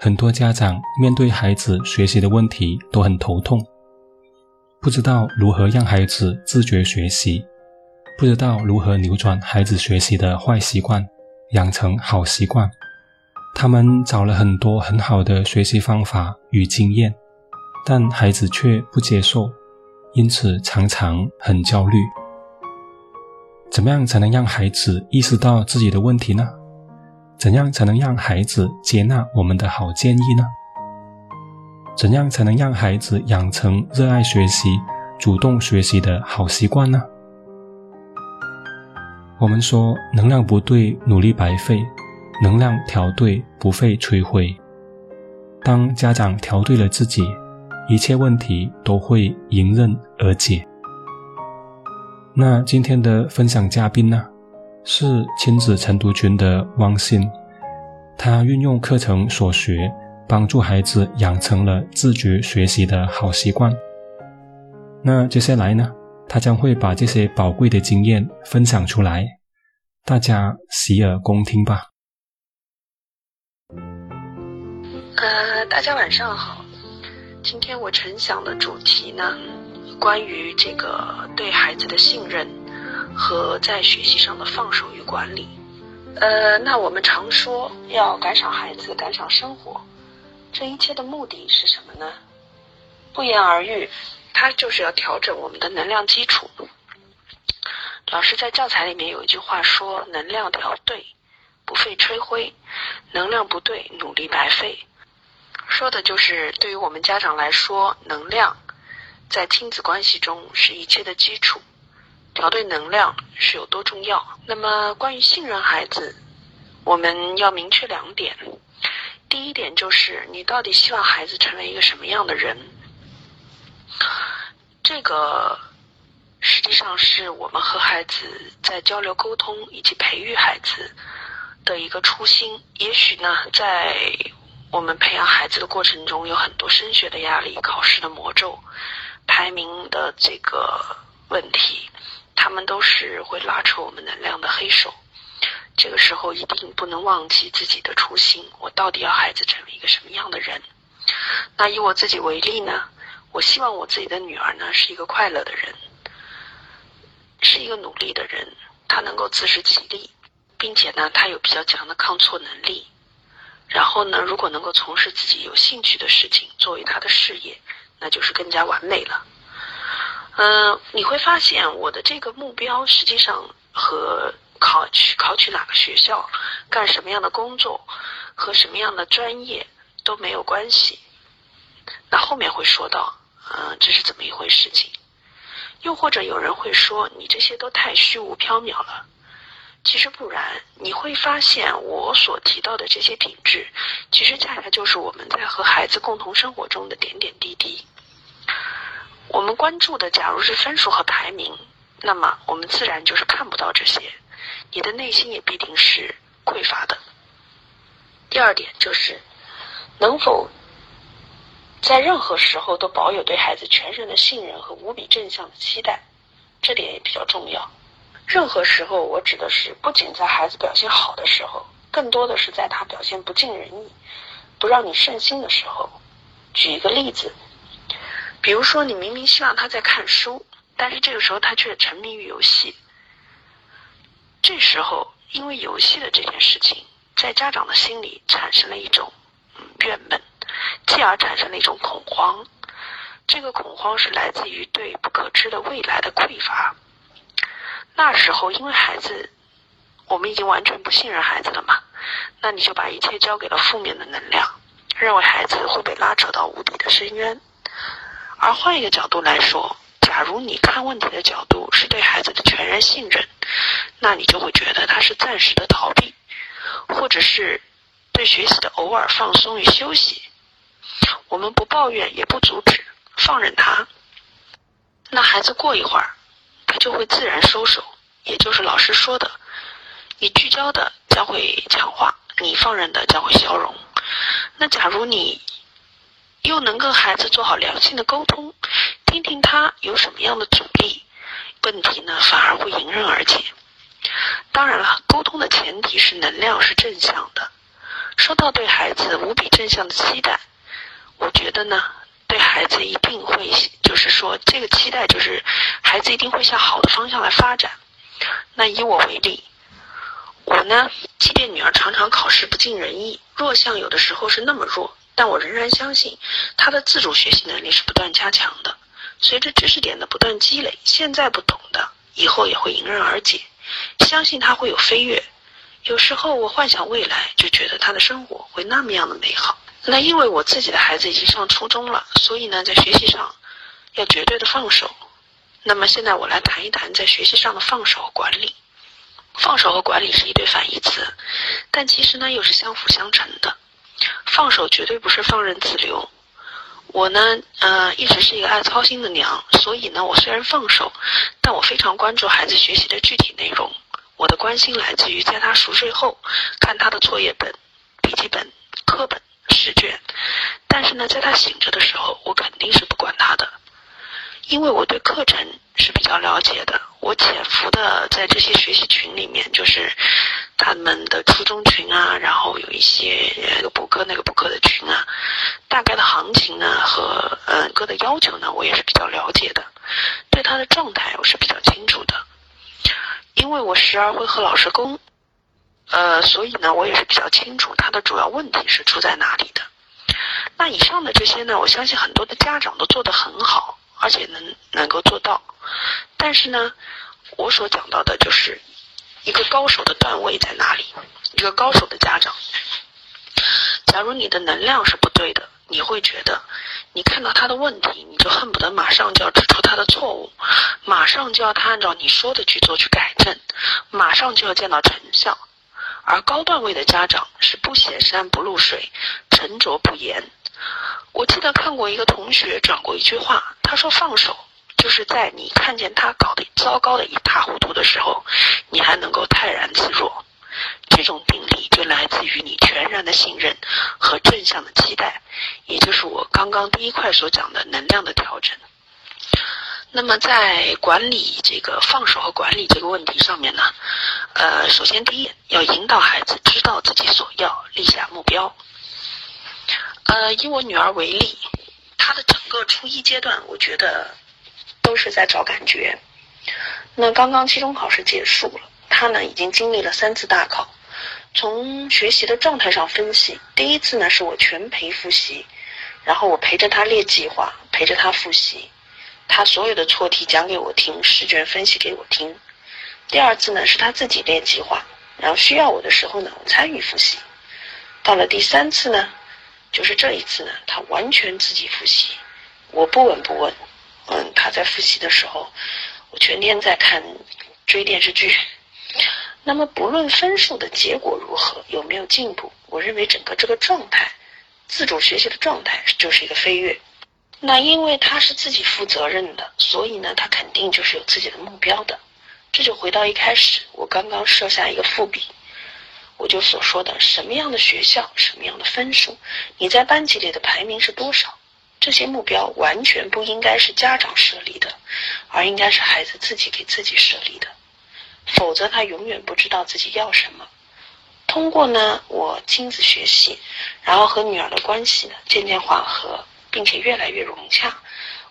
很多家长面对孩子学习的问题都很头痛，不知道如何让孩子自觉学习，不知道如何扭转孩子学习的坏习惯，养成好习惯。他们找了很多很好的学习方法与经验，但孩子却不接受，因此常常很焦虑。怎么样才能让孩子意识到自己的问题呢？怎样才能让孩子接纳我们的好建议呢？怎样才能让孩子养成热爱学习、主动学习的好习惯呢？我们说，能量不对，努力白费；能量调对，不费吹灰。当家长调对了自己，一切问题都会迎刃而解。那今天的分享嘉宾呢？是亲子晨读群的汪鑫，他运用课程所学，帮助孩子养成了自觉学习的好习惯。那接下来呢，他将会把这些宝贵的经验分享出来，大家洗耳恭听吧。呃，大家晚上好，今天我陈想的主题呢，关于这个对孩子的信任。和在学习上的放手与管理，呃，那我们常说要赶上孩子，赶上生活，这一切的目的是什么呢？不言而喻，它就是要调整我们的能量基础。老师在教材里面有一句话说：“能量调对，不费吹灰；能量不对，努力白费。”说的就是对于我们家长来说，能量在亲子关系中是一切的基础。调对能量是有多重要？那么关于信任孩子，我们要明确两点。第一点就是你到底希望孩子成为一个什么样的人？这个实际上是我们和孩子在交流沟通以及培育孩子的一个初心。也许呢，在我们培养孩子的过程中，有很多升学的压力、考试的魔咒、排名的这个问题。他们都是会拉扯我们能量的黑手，这个时候一定不能忘记自己的初心。我到底要孩子成为一个什么样的人？那以我自己为例呢？我希望我自己的女儿呢是一个快乐的人，是一个努力的人，她能够自食其力，并且呢，她有比较强的抗挫能力。然后呢，如果能够从事自己有兴趣的事情作为她的事业，那就是更加完美了。嗯，你会发现我的这个目标实际上和考取考取哪个学校、干什么样的工作和什么样的专业都没有关系。那后面会说到，嗯，这是怎么一回事情？又或者有人会说，你这些都太虚无缥缈了。其实不然，你会发现我所提到的这些品质，其实恰恰就是我们在和孩子共同生活中的点点滴滴。我们关注的，假如是分数和排名，那么我们自然就是看不到这些，你的内心也必定是匮乏的。第二点就是，能否在任何时候都保有对孩子全然的信任和无比正向的期待，这点也比较重要。任何时候，我指的是不仅在孩子表现好的时候，更多的是在他表现不尽人意、不让你顺心的时候。举一个例子。比如说，你明明希望他在看书，但是这个时候他却沉迷于游戏。这时候，因为游戏的这件事情，在家长的心里产生了一种怨闷，继而产生了一种恐慌。这个恐慌是来自于对不可知的未来的匮乏。那时候，因为孩子，我们已经完全不信任孩子了嘛，那你就把一切交给了负面的能量，认为孩子会被拉扯到无底的深渊。而换一个角度来说，假如你看问题的角度是对孩子的全然信任，那你就会觉得他是暂时的逃避，或者是对学习的偶尔放松与休息。我们不抱怨，也不阻止，放任他。那孩子过一会儿，他就会自然收手，也就是老师说的，你聚焦的将会强化，你放任的将会消融。那假如你。又能跟孩子做好良性的沟通，听听他有什么样的阻力，问题呢反而会迎刃而解。当然了，沟通的前提是能量是正向的。说到对孩子无比正向的期待，我觉得呢，对孩子一定会，就是说这个期待就是孩子一定会向好的方向来发展。那以我为例，我呢，即便女儿常常考试不尽人意，弱项有的时候是那么弱，但我仍然相信他的自主学习能力是不断加强的。随着知识点的不断积累，现在不懂的，以后也会迎刃而解。相信他会有飞跃。有时候我幻想未来，就觉得他的生活会那么样的美好。那因为我自己的孩子已经上初中了，所以呢，在学习上要绝对的放手。那么现在我来谈一谈在学习上的放手和管理。放手和管理是一对反义词，但其实呢又是相辅相成的。放手绝对不是放任自流。我呢，呃，一直是一个爱操心的娘，所以呢，我虽然放手，但我非常关注孩子学习的具体内容。我的关心来自于在他熟睡后看他的作业本、笔记本、课本、试卷，但是呢，在他醒着的时候，我肯定是不管他的。因为我对课程是比较了解的，我潜伏的在这些学习群里面，就是他们的初中群啊，然后有一些那个补课那个补课的群啊，大概的行情呢和嗯哥的要求呢，我也是比较了解的，对他的状态我是比较清楚的，因为我时而会和老师沟，呃，所以呢，我也是比较清楚他的主要问题是出在哪里的。那以上的这些呢，我相信很多的家长都做得很好。而且能能够做到，但是呢，我所讲到的就是一个高手的段位在哪里？一个高手的家长，假如你的能量是不对的，你会觉得你看到他的问题，你就恨不得马上就要指出他的错误，马上就要他按照你说的去做去改正，马上就要见到成效。而高段位的家长是不显山不露水，沉着不言。我记得看过一个同学转过一句话，他说：“放手，就是在你看见他搞得糟糕的一塌糊涂的时候，你还能够泰然自若。这种定力就来自于你全然的信任和正向的期待，也就是我刚刚第一块所讲的能量的调整。那么在管理这个放手和管理这个问题上面呢，呃，首先第一要引导孩子知道自己所要，立下目标。”呃，以我女儿为例，她的整个初一阶段，我觉得都是在找感觉。那刚刚期中考试结束了，他呢已经经历了三次大考。从学习的状态上分析，第一次呢是我全陪复习，然后我陪着他列计划，陪着他复习，他所有的错题讲给我听，试卷分析给我听。第二次呢是他自己列计划，然后需要我的时候呢，我参与复习。到了第三次呢。就是这一次呢，他完全自己复习，我不闻不问。嗯，他在复习的时候，我全天在看追电视剧。那么不论分数的结果如何，有没有进步，我认为整个这个状态，自主学习的状态就是一个飞跃。那因为他是自己负责任的，所以呢，他肯定就是有自己的目标的。这就回到一开始，我刚刚设下一个伏笔。我就所说的什么样的学校，什么样的分数，你在班级里的排名是多少？这些目标完全不应该是家长设立的，而应该是孩子自己给自己设立的。否则他永远不知道自己要什么。通过呢，我亲自学习，然后和女儿的关系呢渐渐缓和，并且越来越融洽，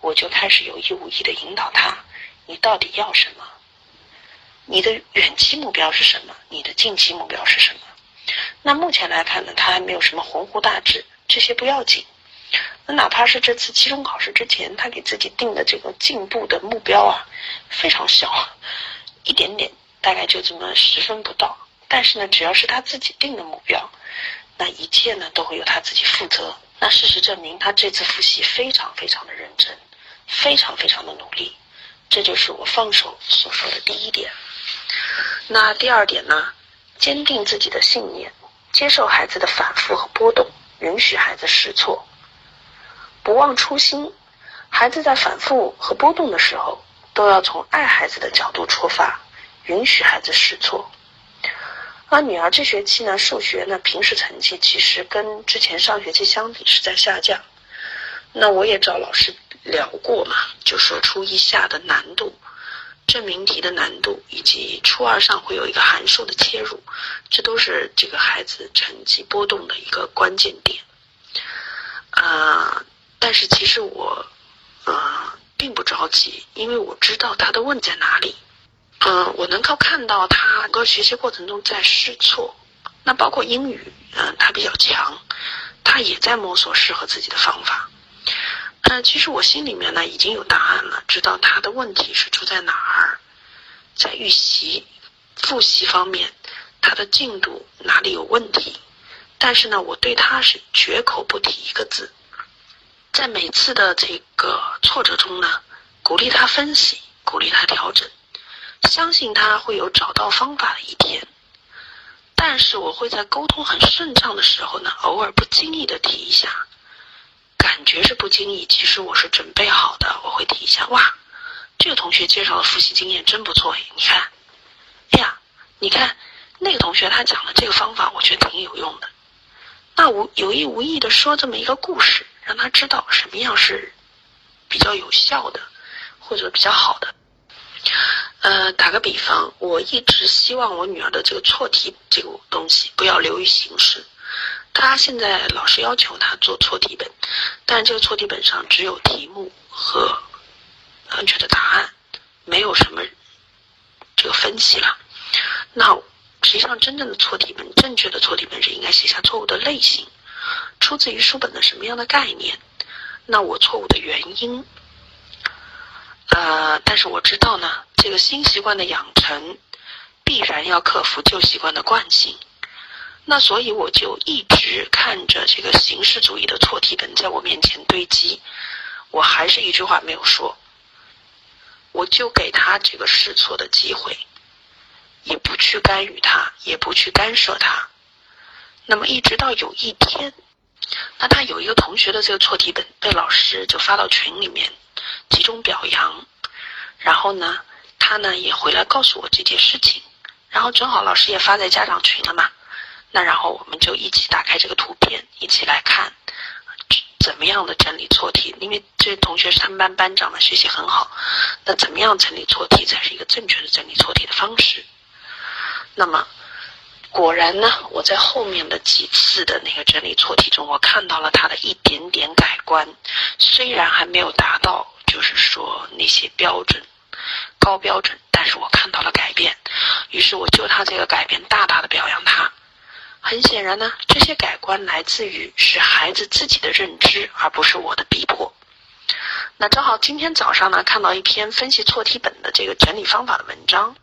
我就开始有意无意的引导他：你到底要什么？你的远期目标是什么？你的近期目标是什么？那目前来看呢，他还没有什么鸿鹄大志，这些不要紧。哪怕是这次期中考试之前，他给自己定的这个进步的目标啊，非常小，一点点，大概就这么十分不到。但是呢，只要是他自己定的目标，那一切呢都会由他自己负责。那事实证明，他这次复习非常非常的认真，非常非常的努力。这就是我放手所说的第一点。那第二点呢？坚定自己的信念，接受孩子的反复和波动，允许孩子试错，不忘初心。孩子在反复和波动的时候，都要从爱孩子的角度出发，允许孩子试错。而女儿这学期呢，数学呢，平时成绩其实跟之前上学期相比是在下降。那我也找老师聊过嘛，就说初一下的难度。证明题的难度，以及初二上会有一个函数的切入，这都是这个孩子成绩波动的一个关键点。啊，但是其实我，呃，并不着急，因为我知道他的问在哪里。嗯，我能够看到他个学习过程中在试错，那包括英语，嗯，他比较强，他也在摸索适合自己的方法。嗯，其实我心里面呢已经有答案了，知道他的问题是出在哪儿，在预习、复习方面，他的进度哪里有问题。但是呢，我对他是绝口不提一个字，在每次的这个挫折中呢，鼓励他分析，鼓励他调整。相信他会有找到方法的一天，但是我会在沟通很顺畅的时候呢，偶尔不经意的提一下，感觉是不经意，其实我是准备好的，我会提一下。哇，这个同学介绍的复习经验真不错诶，你看，哎呀，你看那个同学他讲的这个方法，我觉得挺有用的。那无有意无意的说这么一个故事，让他知道什么样是比较有效的，或者比较好的。呃，打个比方，我一直希望我女儿的这个错题这个东西不要流于形式。她现在老师要求她做错题本，但这个错题本上只有题目和正确的答案，没有什么这个分析了。那实际上真正的错题本，正确的错题本是应该写下错误的类型，出自于书本的什么样的概念，那我错误的原因。呃，但是我知道呢，这个新习惯的养成必然要克服旧习惯的惯性。那所以我就一直看着这个形式主义的错题本在我面前堆积，我还是一句话没有说，我就给他这个试错的机会，也不去干预他，也不去干涉他。那么一直到有一天，那他有一个同学的这个错题本被老师就发到群里面。集中表扬，然后呢，他呢也回来告诉我这件事情，然后正好老师也发在家长群了嘛，那然后我们就一起打开这个图片，一起来看怎么样的整理错题，因为这同学是他们班班长嘛，学习很好，那怎么样整理错题才是一个正确的整理错题的方式？那么果然呢，我在后面的几次的那个整理错题中，我看到了他的一点点改观，虽然还没有达到。就是说那些标准高标准，但是我看到了改变，于是我就他这个改变大大的表扬他。很显然呢，这些改观来自于是孩子自己的认知，而不是我的逼迫。那正好今天早上呢，看到一篇分析错题本的这个整理方法的文章，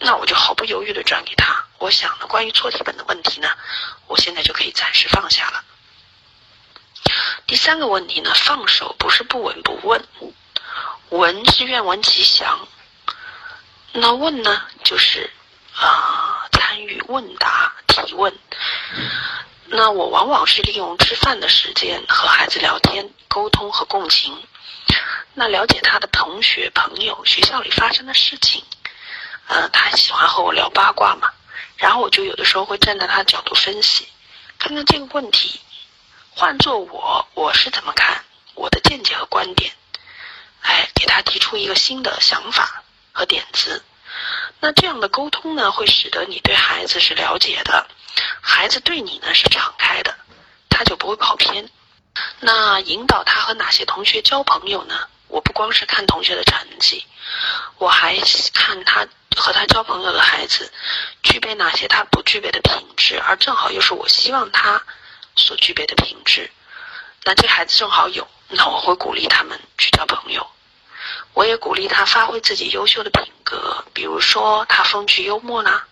那我就毫不犹豫的转给他。我想呢，关于错题本的问题呢，我现在就可以暂时放下了。第三个问题呢，放手不是不闻不问，闻是愿闻其详，那问呢，就是啊参与问答提问。那我往往是利用吃饭的时间和孩子聊天、沟通和共情，那了解他的同学、朋友、学校里发生的事情。呃，他喜欢和我聊八卦嘛，然后我就有的时候会站在他的角度分析，看看这个问题。换做我，我是怎么看我的见解和观点？哎，给他提出一个新的想法和点子。那这样的沟通呢，会使得你对孩子是了解的，孩子对你呢是敞开的，他就不会跑偏。那引导他和哪些同学交朋友呢？我不光是看同学的成绩，我还看他和他交朋友的孩子具备哪些他不具备的品质，而正好又是我希望他。所具备的品质，那这孩子正好有，那我会鼓励他们去交朋友，我也鼓励他发挥自己优秀的品格，比如说他风趣幽默啦，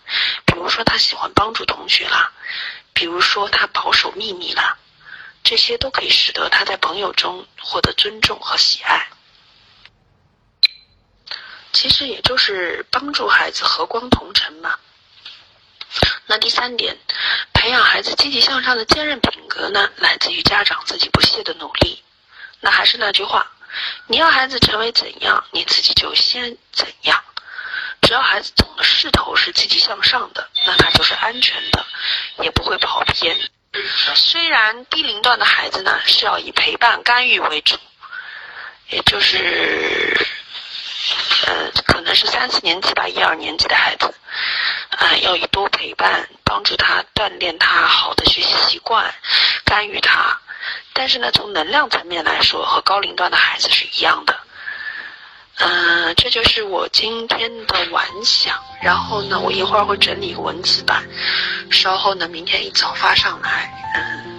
比如说他喜欢帮助同学啦，比如说他保守秘密啦，这些都可以使得他在朋友中获得尊重和喜爱。其实也就是帮助孩子和光同尘嘛。那第三点，培养孩子积极向上的坚韧品格呢，来自于家长自己不懈的努力。那还是那句话，你要孩子成为怎样，你自己就先怎样。只要孩子总的势头是积极向上的，那他就是安全的，也不会跑偏。虽然低龄段的孩子呢是要以陪伴干预为主，也就是呃，可能是三四年级吧，一二年级的孩子，啊，要以多陪伴，帮助他锻炼他好的学习习惯，干预他。但是呢，从能量层面来说，和高龄段的孩子是一样的。嗯，这就是我今天的晚想。然后呢，我一会儿会整理一个文字版，稍后呢，明天一早发上来，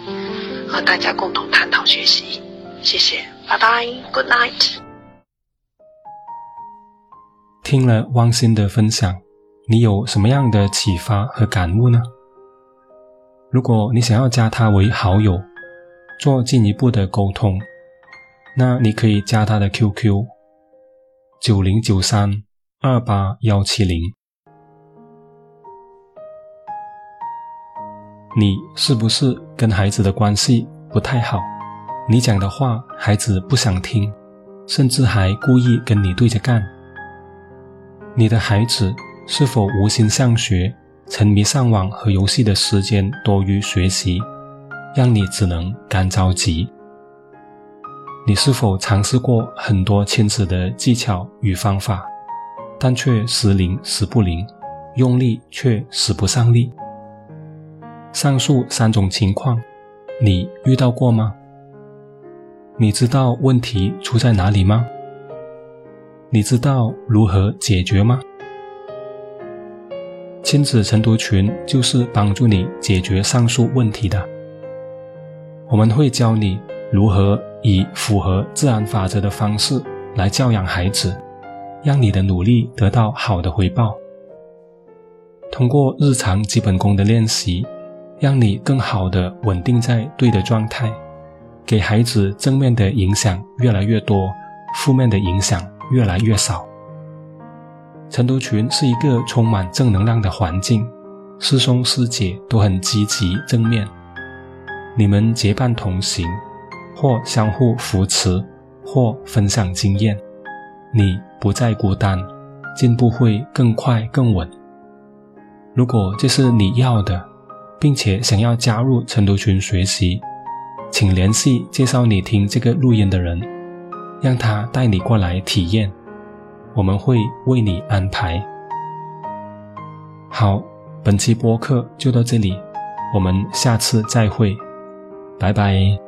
嗯，和大家共同探讨学习。谢谢，拜拜，Good night。听了汪鑫的分享，你有什么样的启发和感悟呢？如果你想要加他为好友，做进一步的沟通，那你可以加他的 QQ。九零九三二八幺七零，你是不是跟孩子的关系不太好？你讲的话孩子不想听，甚至还故意跟你对着干。你的孩子是否无心上学，沉迷上网和游戏的时间多于学习，让你只能干着急？你是否尝试过很多亲子的技巧与方法，但却时灵时不灵，用力却使不上力？上述三种情况，你遇到过吗？你知道问题出在哪里吗？你知道如何解决吗？亲子晨读群就是帮助你解决上述问题的。我们会教你如何。以符合自然法则的方式来教养孩子，让你的努力得到好的回报。通过日常基本功的练习，让你更好的稳定在对的状态，给孩子正面的影响越来越多，负面的影响越来越少。晨读群是一个充满正能量的环境，师兄师姐都很积极正面，你们结伴同行。或相互扶持，或分享经验，你不再孤单，进步会更快更稳。如果这是你要的，并且想要加入晨读群学习，请联系介绍你听这个录音的人，让他带你过来体验，我们会为你安排。好，本期播客就到这里，我们下次再会，拜拜。